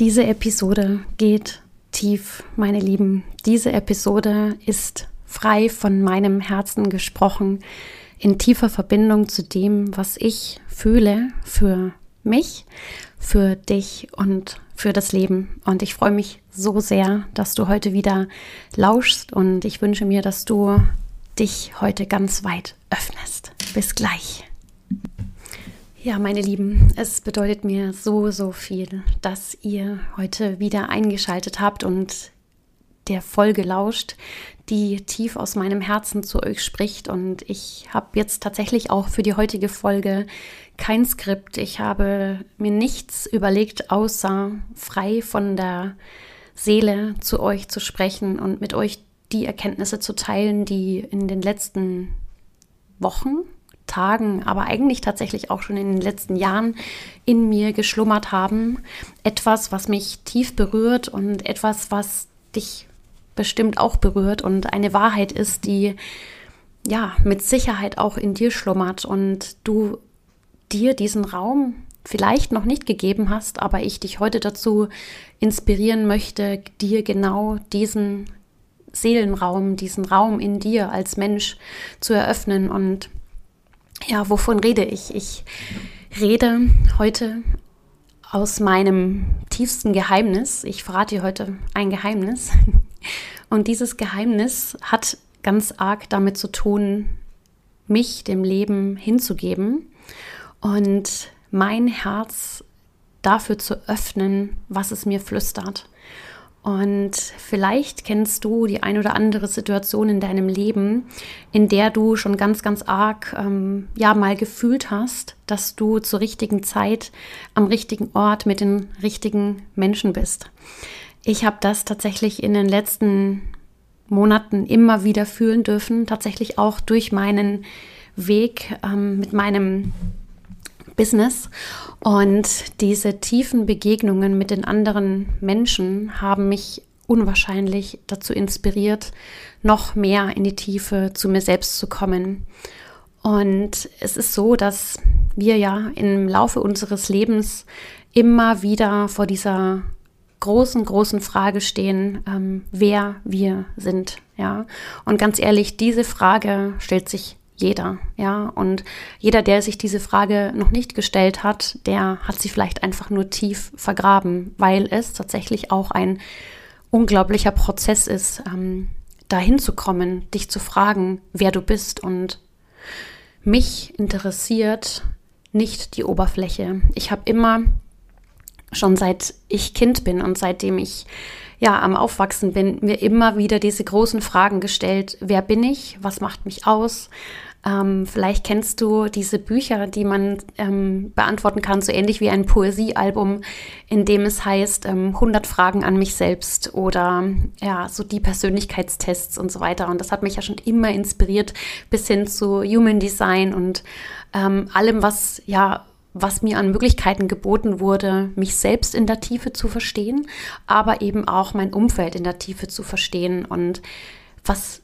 Diese Episode geht tief, meine Lieben. Diese Episode ist frei von meinem Herzen gesprochen, in tiefer Verbindung zu dem, was ich fühle für mich, für dich und für das Leben. Und ich freue mich so sehr, dass du heute wieder lauschst und ich wünsche mir, dass du dich heute ganz weit öffnest. Bis gleich. Ja, meine Lieben, es bedeutet mir so, so viel, dass ihr heute wieder eingeschaltet habt und der Folge lauscht, die tief aus meinem Herzen zu euch spricht. Und ich habe jetzt tatsächlich auch für die heutige Folge kein Skript. Ich habe mir nichts überlegt, außer frei von der Seele zu euch zu sprechen und mit euch die Erkenntnisse zu teilen, die in den letzten Wochen, Tagen, aber eigentlich tatsächlich auch schon in den letzten Jahren in mir geschlummert haben. Etwas, was mich tief berührt und etwas, was dich bestimmt auch berührt und eine Wahrheit ist, die ja mit Sicherheit auch in dir schlummert und du dir diesen Raum vielleicht noch nicht gegeben hast, aber ich dich heute dazu inspirieren möchte, dir genau diesen Seelenraum, diesen Raum in dir als Mensch zu eröffnen und ja, wovon rede ich? Ich rede heute aus meinem tiefsten Geheimnis. Ich verrate dir heute ein Geheimnis. Und dieses Geheimnis hat ganz arg damit zu tun, mich dem Leben hinzugeben und mein Herz dafür zu öffnen, was es mir flüstert. Und vielleicht kennst du die ein oder andere Situation in deinem Leben, in der du schon ganz, ganz arg ähm, ja mal gefühlt hast, dass du zur richtigen Zeit am richtigen Ort mit den richtigen Menschen bist. Ich habe das tatsächlich in den letzten Monaten immer wieder fühlen dürfen, tatsächlich auch durch meinen Weg ähm, mit meinem Business. Und diese tiefen Begegnungen mit den anderen Menschen haben mich unwahrscheinlich dazu inspiriert, noch mehr in die Tiefe zu mir selbst zu kommen. Und es ist so, dass wir ja im Laufe unseres Lebens immer wieder vor dieser großen, großen Frage stehen, ähm, wer wir sind. Ja, und ganz ehrlich, diese Frage stellt sich jeder, ja. Und jeder, der sich diese Frage noch nicht gestellt hat, der hat sie vielleicht einfach nur tief vergraben, weil es tatsächlich auch ein unglaublicher Prozess ist, ähm, dahin zu kommen, dich zu fragen, wer du bist. Und mich interessiert nicht die Oberfläche. Ich habe immer schon seit ich Kind bin und seitdem ich ja am Aufwachsen bin, mir immer wieder diese großen Fragen gestellt. Wer bin ich? Was macht mich aus? Ähm, vielleicht kennst du diese Bücher, die man ähm, beantworten kann, so ähnlich wie ein Poesiealbum, in dem es heißt ähm, 100 Fragen an mich selbst oder ja, so die Persönlichkeitstests und so weiter. Und das hat mich ja schon immer inspiriert bis hin zu Human Design und ähm, allem, was ja was mir an Möglichkeiten geboten wurde, mich selbst in der Tiefe zu verstehen, aber eben auch mein Umfeld in der Tiefe zu verstehen. Und was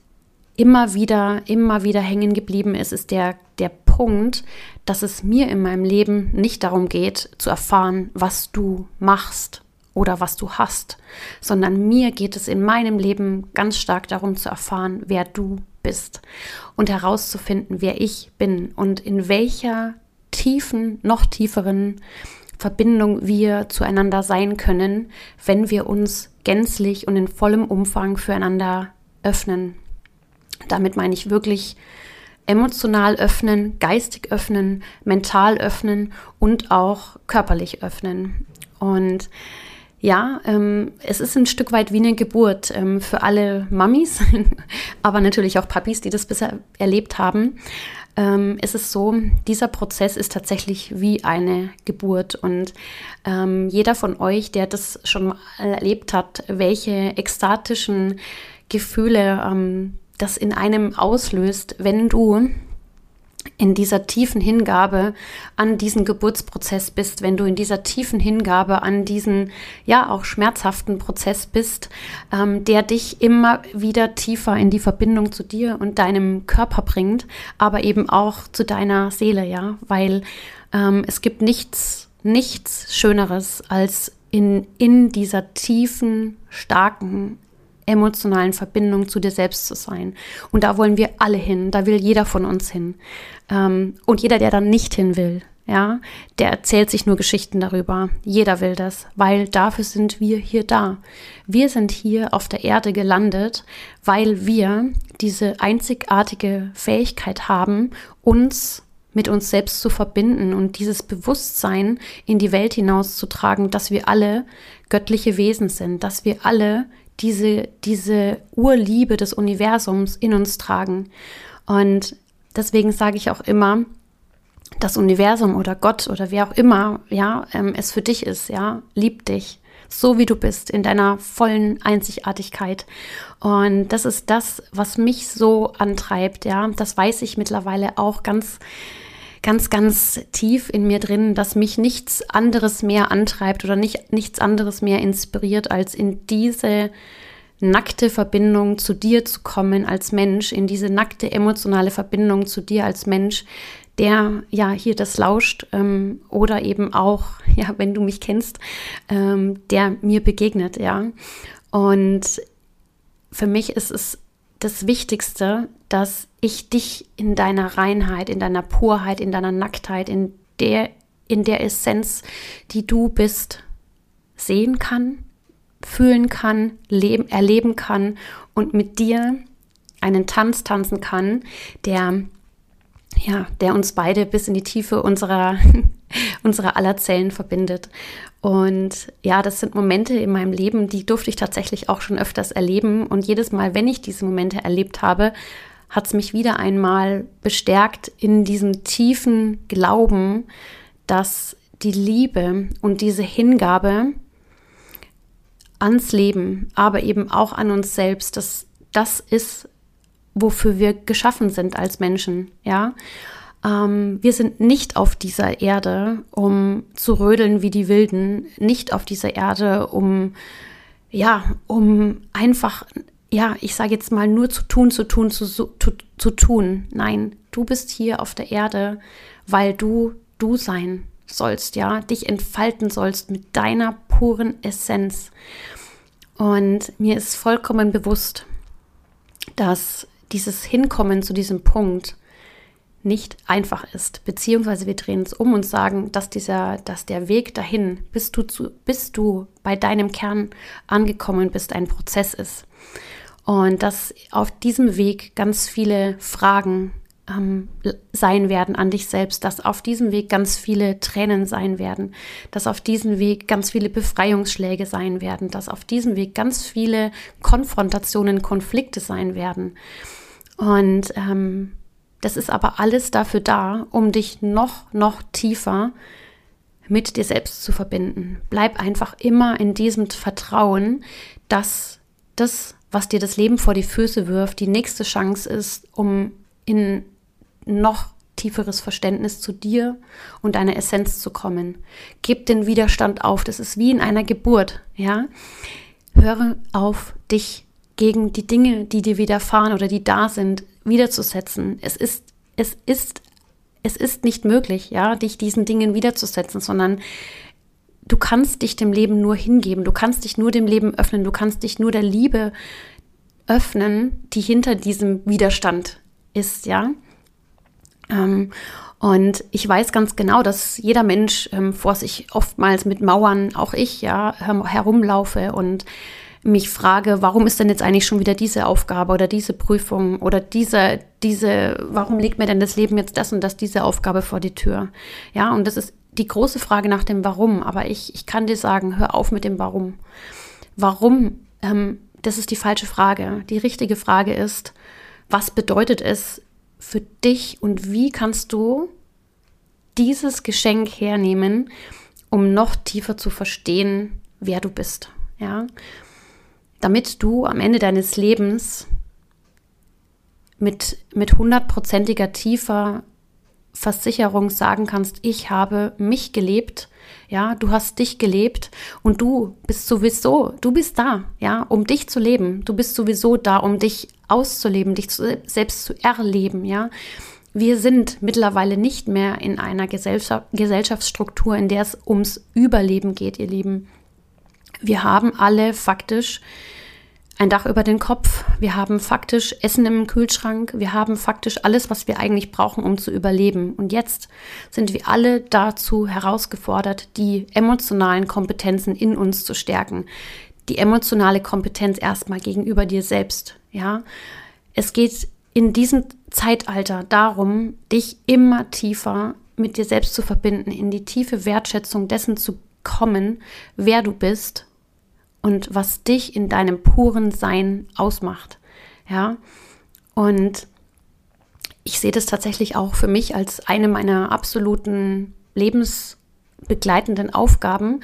immer wieder, immer wieder hängen geblieben ist, ist der, der Punkt, dass es mir in meinem Leben nicht darum geht, zu erfahren, was du machst oder was du hast, sondern mir geht es in meinem Leben ganz stark darum zu erfahren, wer du bist und herauszufinden, wer ich bin und in welcher tiefen, noch tieferen Verbindung wir zueinander sein können, wenn wir uns gänzlich und in vollem Umfang füreinander öffnen. Damit meine ich wirklich emotional öffnen, geistig öffnen, mental öffnen und auch körperlich öffnen. Und ja, ähm, es ist ein Stück weit wie eine Geburt ähm, für alle Mamis, aber natürlich auch Papis, die das bisher erlebt haben ähm, ist es so, dieser Prozess ist tatsächlich wie eine Geburt. Und ähm, jeder von euch, der das schon erlebt hat, welche ekstatischen Gefühle ähm, das in einem auslöst, wenn du in dieser tiefen Hingabe an diesen Geburtsprozess bist, wenn du in dieser tiefen Hingabe an diesen, ja, auch schmerzhaften Prozess bist, ähm, der dich immer wieder tiefer in die Verbindung zu dir und deinem Körper bringt, aber eben auch zu deiner Seele, ja, weil ähm, es gibt nichts, nichts Schöneres als in, in dieser tiefen, starken, emotionalen Verbindung zu dir selbst zu sein. Und da wollen wir alle hin, da will jeder von uns hin. Ähm, und jeder, der dann nicht hin will, ja, der erzählt sich nur Geschichten darüber. Jeder will das, weil dafür sind wir hier da. Wir sind hier auf der Erde gelandet, weil wir diese einzigartige Fähigkeit haben, uns mit uns selbst zu verbinden und dieses Bewusstsein in die Welt hinauszutragen, dass wir alle göttliche Wesen sind, dass wir alle diese, diese Urliebe des Universums in uns tragen. Und deswegen sage ich auch immer, das Universum oder Gott oder wer auch immer, ja, ähm, es für dich ist, ja, liebt dich so wie du bist, in deiner vollen Einzigartigkeit. Und das ist das, was mich so antreibt, ja. Das weiß ich mittlerweile auch ganz, ganz, ganz tief in mir drin, dass mich nichts anderes mehr antreibt oder nicht, nichts anderes mehr inspiriert, als in diese nackte Verbindung zu dir zu kommen als Mensch, in diese nackte emotionale Verbindung zu dir als Mensch, der ja hier das lauscht ähm, oder eben auch, ja, wenn du mich kennst, ähm, der mir begegnet, ja. Und für mich ist es das Wichtigste, dass ich dich in deiner Reinheit, in deiner Purheit, in deiner Nacktheit, in der, in der Essenz, die du bist, sehen kann, fühlen kann, leben, erleben kann und mit dir einen Tanz tanzen kann, der ja, der uns beide bis in die Tiefe unserer, unserer aller Zellen verbindet. Und ja, das sind Momente in meinem Leben, die durfte ich tatsächlich auch schon öfters erleben. Und jedes Mal, wenn ich diese Momente erlebt habe, hat es mich wieder einmal bestärkt in diesem tiefen Glauben, dass die Liebe und diese Hingabe ans Leben, aber eben auch an uns selbst, dass das ist, wofür wir geschaffen sind als Menschen, ja. Ähm, wir sind nicht auf dieser Erde, um zu rödeln wie die Wilden, nicht auf dieser Erde, um, ja, um einfach, ja, ich sage jetzt mal nur zu tun, zu tun, zu, zu, zu tun. Nein, du bist hier auf der Erde, weil du du sein sollst, ja, dich entfalten sollst mit deiner puren Essenz. Und mir ist vollkommen bewusst, dass dieses Hinkommen zu diesem Punkt nicht einfach ist, beziehungsweise wir drehen es um und sagen, dass dieser, dass der Weg dahin, bis du zu, bis du bei deinem Kern angekommen bist, ein Prozess ist. Und dass auf diesem Weg ganz viele Fragen ähm, sein werden an dich selbst, dass auf diesem Weg ganz viele Tränen sein werden, dass auf diesem Weg ganz viele Befreiungsschläge sein werden, dass auf diesem Weg ganz viele Konfrontationen, Konflikte sein werden. Und ähm, das ist aber alles dafür da, um dich noch, noch tiefer mit dir selbst zu verbinden. Bleib einfach immer in diesem Vertrauen, dass das, was dir das Leben vor die Füße wirft, die nächste Chance ist, um in noch tieferes Verständnis zu dir und deiner Essenz zu kommen. Gib den Widerstand auf. Das ist wie in einer Geburt, ja. Höre auf, dich gegen die Dinge, die dir widerfahren oder die da sind, widerzusetzen. Es ist, es ist, es ist nicht möglich, ja, dich diesen Dingen widerzusetzen, sondern du kannst dich dem Leben nur hingeben, du kannst dich nur dem Leben öffnen, du kannst dich nur der Liebe öffnen, die hinter diesem Widerstand ist, ja. Ähm, und ich weiß ganz genau, dass jeder Mensch ähm, vor sich oftmals mit Mauern, auch ich, ja, herumlaufe und mich frage, warum ist denn jetzt eigentlich schon wieder diese Aufgabe oder diese Prüfung oder diese, diese, warum legt mir denn das Leben jetzt das und das, diese Aufgabe vor die Tür? Ja, und das ist die große Frage nach dem Warum. Aber ich, ich kann dir sagen, hör auf mit dem Warum. Warum? Ähm, das ist die falsche Frage. Die richtige Frage ist, was bedeutet es für dich und wie kannst du dieses Geschenk hernehmen, um noch tiefer zu verstehen, wer du bist? Ja damit du am Ende deines Lebens mit, mit hundertprozentiger tiefer Versicherung sagen kannst, ich habe mich gelebt, ja, du hast dich gelebt und du bist sowieso, du bist da, ja, um dich zu leben. Du bist sowieso da, um dich auszuleben, dich zu, selbst zu erleben, ja. Wir sind mittlerweile nicht mehr in einer Gesellschaft, Gesellschaftsstruktur, in der es ums Überleben geht, ihr Lieben. Wir haben alle faktisch ein Dach über den Kopf. Wir haben faktisch Essen im Kühlschrank. Wir haben faktisch alles, was wir eigentlich brauchen, um zu überleben. Und jetzt sind wir alle dazu herausgefordert, die emotionalen Kompetenzen in uns zu stärken. Die emotionale Kompetenz erstmal gegenüber dir selbst. Ja, es geht in diesem Zeitalter darum, dich immer tiefer mit dir selbst zu verbinden, in die tiefe Wertschätzung dessen zu kommen, wer du bist und was dich in deinem puren Sein ausmacht. Ja, und ich sehe das tatsächlich auch für mich als eine meiner absoluten lebensbegleitenden Aufgaben,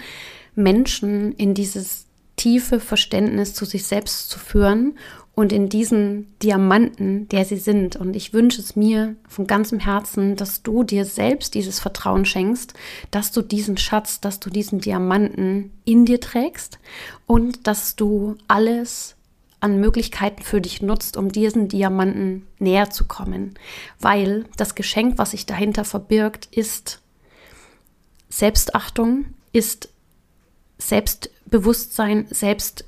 Menschen in dieses tiefe Verständnis zu sich selbst zu führen und in diesen Diamanten, der sie sind. Und ich wünsche es mir von ganzem Herzen, dass du dir selbst dieses Vertrauen schenkst, dass du diesen Schatz, dass du diesen Diamanten in dir trägst und dass du alles an Möglichkeiten für dich nutzt, um diesen Diamanten näher zu kommen. Weil das Geschenk, was sich dahinter verbirgt, ist Selbstachtung, ist Selbstbewusstsein, Selbst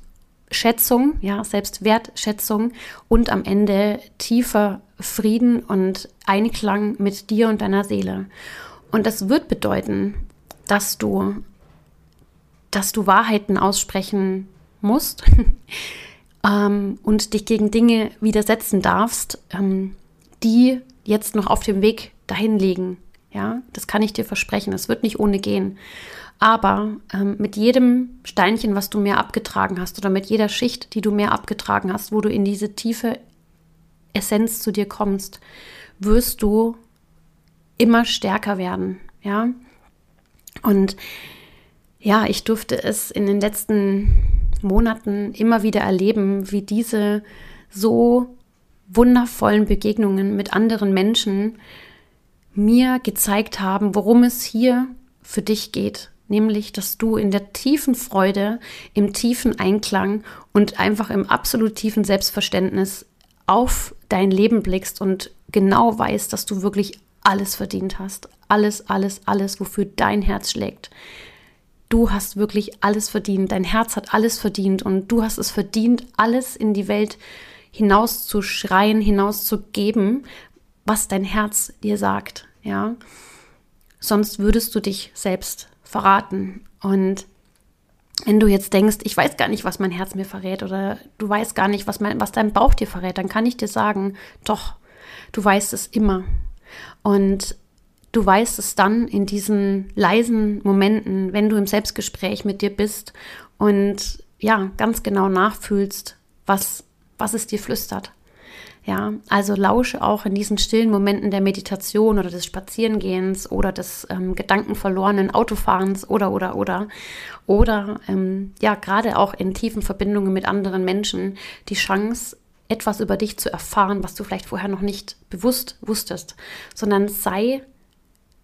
Schätzung, ja, Selbstwertschätzung und am Ende tiefer Frieden und Einklang mit dir und deiner Seele. Und das wird bedeuten, dass du, dass du Wahrheiten aussprechen musst ähm, und dich gegen Dinge widersetzen darfst, ähm, die jetzt noch auf dem Weg dahin liegen. Ja, das kann ich dir versprechen. Es wird nicht ohne gehen. Aber ähm, mit jedem Steinchen, was du mehr abgetragen hast, oder mit jeder Schicht, die du mehr abgetragen hast, wo du in diese tiefe Essenz zu dir kommst, wirst du immer stärker werden. Ja. Und ja, ich durfte es in den letzten Monaten immer wieder erleben, wie diese so wundervollen Begegnungen mit anderen Menschen mir gezeigt haben, worum es hier für dich geht nämlich dass du in der tiefen Freude, im tiefen Einklang und einfach im absolut tiefen Selbstverständnis auf dein Leben blickst und genau weißt, dass du wirklich alles verdient hast. Alles, alles, alles, wofür dein Herz schlägt. Du hast wirklich alles verdient. Dein Herz hat alles verdient und du hast es verdient, alles in die Welt hinaus zu schreien, hinaus zu geben, was dein Herz dir sagt. Ja, sonst würdest du dich selbst verraten. Und wenn du jetzt denkst, ich weiß gar nicht, was mein Herz mir verrät oder du weißt gar nicht, was, mein, was dein Bauch dir verrät, dann kann ich dir sagen, doch, du weißt es immer. Und du weißt es dann in diesen leisen Momenten, wenn du im Selbstgespräch mit dir bist und ja, ganz genau nachfühlst, was, was es dir flüstert. Ja, also lausche auch in diesen stillen Momenten der Meditation oder des Spazierengehens oder des ähm, gedankenverlorenen Autofahrens oder, oder, oder. Oder ähm, ja, gerade auch in tiefen Verbindungen mit anderen Menschen die Chance, etwas über dich zu erfahren, was du vielleicht vorher noch nicht bewusst wusstest, sondern sei,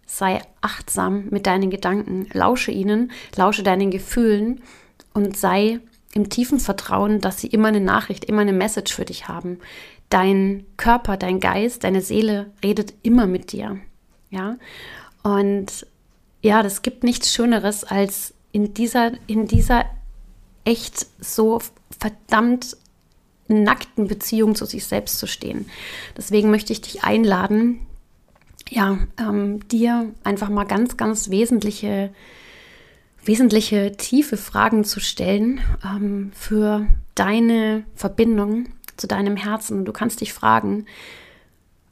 sei achtsam mit deinen Gedanken, lausche ihnen, lausche deinen Gefühlen und sei im tiefen Vertrauen, dass sie immer eine Nachricht, immer eine Message für dich haben dein Körper, dein Geist, deine Seele redet immer mit dir. Ja. Und ja, das gibt nichts Schöneres, als in dieser, in dieser echt so verdammt nackten Beziehung zu sich selbst zu stehen. Deswegen möchte ich dich einladen, ja, ähm, dir einfach mal ganz, ganz wesentliche, wesentliche, tiefe Fragen zu stellen ähm, für deine Verbindung zu deinem Herzen. Du kannst dich fragen,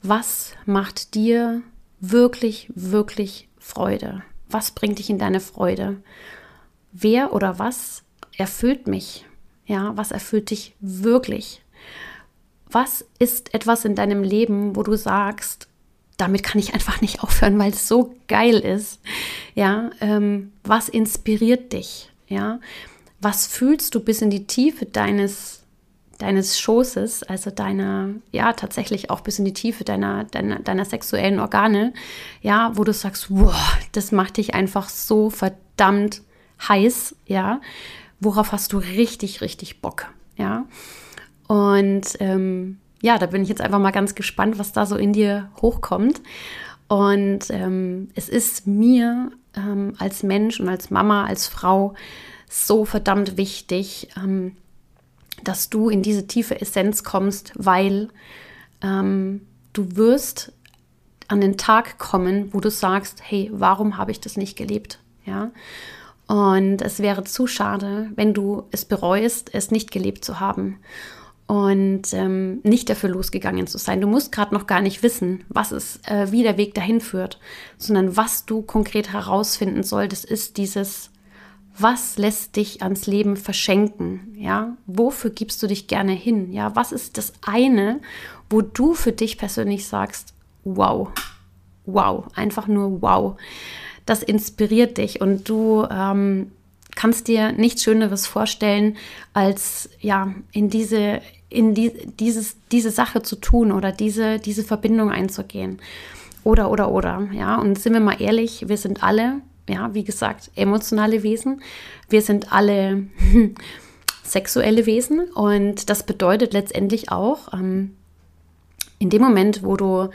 was macht dir wirklich, wirklich Freude? Was bringt dich in deine Freude? Wer oder was erfüllt mich? Ja, was erfüllt dich wirklich? Was ist etwas in deinem Leben, wo du sagst, damit kann ich einfach nicht aufhören, weil es so geil ist? Ja, ähm, was inspiriert dich? Ja, was fühlst du bis in die Tiefe deines deines Schoßes, also deiner, ja, tatsächlich auch bis in die Tiefe deiner, deiner, deiner sexuellen Organe, ja, wo du sagst, wow, das macht dich einfach so verdammt heiß, ja, worauf hast du richtig, richtig Bock, ja. Und ähm, ja, da bin ich jetzt einfach mal ganz gespannt, was da so in dir hochkommt. Und ähm, es ist mir ähm, als Mensch und als Mama, als Frau so verdammt wichtig, ähm, dass du in diese tiefe Essenz kommst, weil ähm, du wirst an den Tag kommen, wo du sagst, hey, warum habe ich das nicht gelebt? Ja. Und es wäre zu schade, wenn du es bereust, es nicht gelebt zu haben und ähm, nicht dafür losgegangen zu sein. Du musst gerade noch gar nicht wissen, was es, äh, wie der Weg dahin führt, sondern was du konkret herausfinden solltest, ist dieses, was lässt dich ans Leben verschenken? Ja, wofür gibst du dich gerne hin? Ja, was ist das eine, wo du für dich persönlich sagst, wow, wow, einfach nur wow. Das inspiriert dich und du ähm, kannst dir nichts Schöneres vorstellen, als ja in diese in die, dieses, diese Sache zu tun oder diese, diese Verbindung einzugehen. Oder, oder, oder. Ja, und sind wir mal ehrlich, wir sind alle, ja, wie gesagt, emotionale Wesen. Wir sind alle sexuelle Wesen. Und das bedeutet letztendlich auch, ähm, in dem Moment, wo du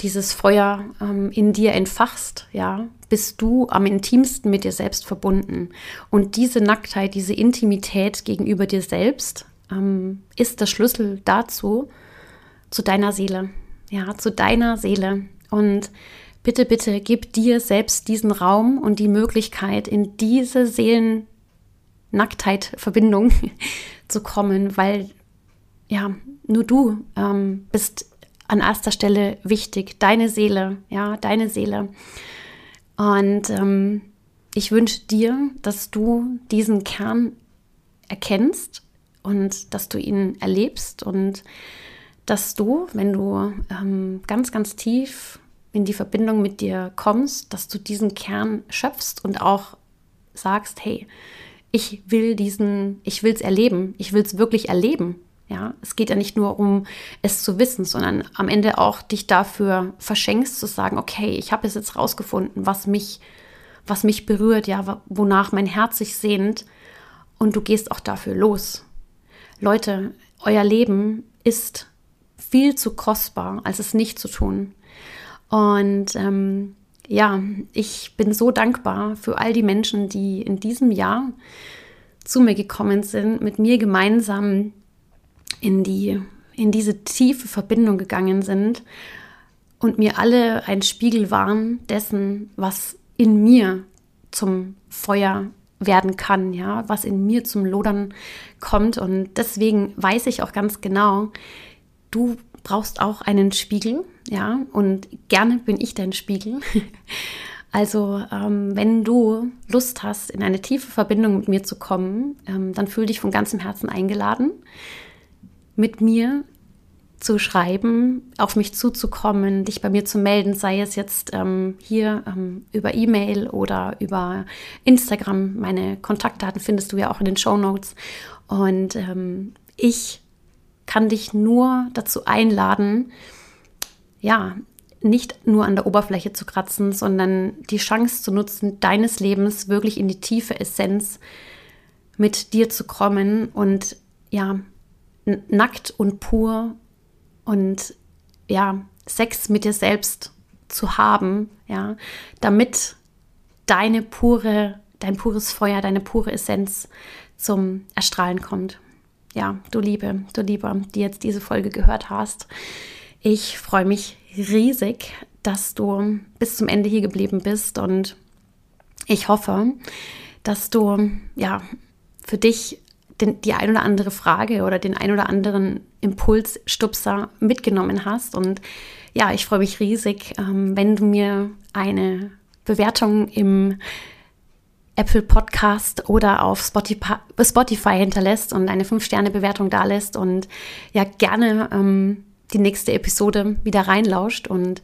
dieses Feuer ähm, in dir entfachst, ja, bist du am intimsten mit dir selbst verbunden. Und diese Nacktheit, diese Intimität gegenüber dir selbst ähm, ist der Schlüssel dazu, zu deiner Seele. Ja, zu deiner Seele. Und bitte, bitte gib dir selbst diesen Raum und die Möglichkeit, in diese Seelennacktheit-Verbindung zu kommen, weil ja, nur du ähm, bist an erster Stelle wichtig, deine Seele, ja, deine Seele. Und ähm, ich wünsche dir, dass du diesen Kern erkennst und dass du ihn erlebst und dass du, wenn du ähm, ganz, ganz tief in die Verbindung mit dir kommst, dass du diesen Kern schöpfst und auch sagst, hey, ich will diesen, ich will es erleben, ich will es wirklich erleben. Ja, es geht ja nicht nur um es zu wissen, sondern am Ende auch dich dafür verschenkst zu sagen, okay, ich habe es jetzt rausgefunden, was mich, was mich berührt, ja, wonach mein Herz sich sehnt und du gehst auch dafür los. Leute, euer Leben ist viel zu kostbar, als es nicht zu tun. Und ähm, ja, ich bin so dankbar für all die Menschen, die in diesem Jahr zu mir gekommen sind, mit mir gemeinsam in, die, in diese tiefe Verbindung gegangen sind und mir alle ein Spiegel waren dessen, was in mir zum Feuer werden kann, ja, was in mir zum Lodern kommt. Und deswegen weiß ich auch ganz genau, du brauchst auch einen Spiegel, ja, und gerne bin ich dein Spiegel. Also, ähm, wenn du Lust hast, in eine tiefe Verbindung mit mir zu kommen, ähm, dann fühl dich von ganzem Herzen eingeladen mit mir zu schreiben, auf mich zuzukommen, dich bei mir zu melden, sei es jetzt ähm, hier ähm, über E-Mail oder über Instagram. Meine Kontaktdaten findest du ja auch in den Show Notes. Und ähm, ich kann dich nur dazu einladen, ja, nicht nur an der Oberfläche zu kratzen, sondern die Chance zu nutzen, deines Lebens wirklich in die tiefe Essenz mit dir zu kommen und ja, nackt und pur und ja, Sex mit dir selbst zu haben, ja, damit deine pure, dein pures Feuer, deine pure Essenz zum Erstrahlen kommt. Ja, du Liebe, du Lieber, die jetzt diese Folge gehört hast. Ich freue mich riesig, dass du bis zum Ende hier geblieben bist und ich hoffe, dass du ja für dich den, die ein oder andere Frage oder den ein oder anderen Impulsstupser mitgenommen hast. Und ja, ich freue mich riesig, ähm, wenn du mir eine Bewertung im Apple Podcast oder auf Spotify, hinterlässt und eine 5-Sterne-Bewertung da lässt und ja gerne ähm, die nächste Episode wieder reinlauscht. Und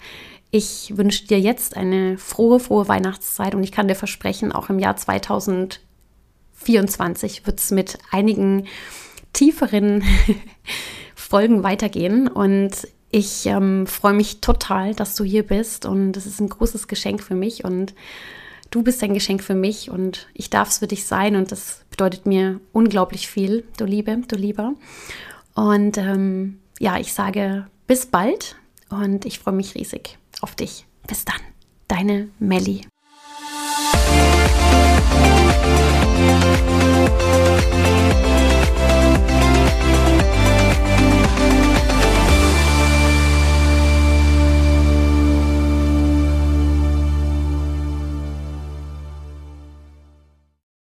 ich wünsche dir jetzt eine frohe, frohe Weihnachtszeit und ich kann dir versprechen, auch im Jahr 2020 24 wird es mit einigen tieferen Folgen weitergehen. Und ich ähm, freue mich total, dass du hier bist. Und es ist ein großes Geschenk für mich. Und du bist ein Geschenk für mich. Und ich darf es für dich sein. Und das bedeutet mir unglaublich viel, du Liebe, du Lieber. Und ähm, ja, ich sage bis bald. Und ich freue mich riesig auf dich. Bis dann. Deine Melli.